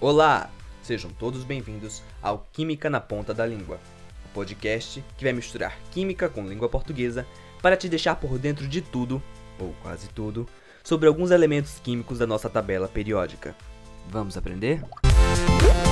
Olá! Sejam todos bem-vindos ao Química na Ponta da Língua, o podcast que vai misturar química com língua portuguesa para te deixar por dentro de tudo, ou quase tudo, sobre alguns elementos químicos da nossa tabela periódica. Vamos aprender? Música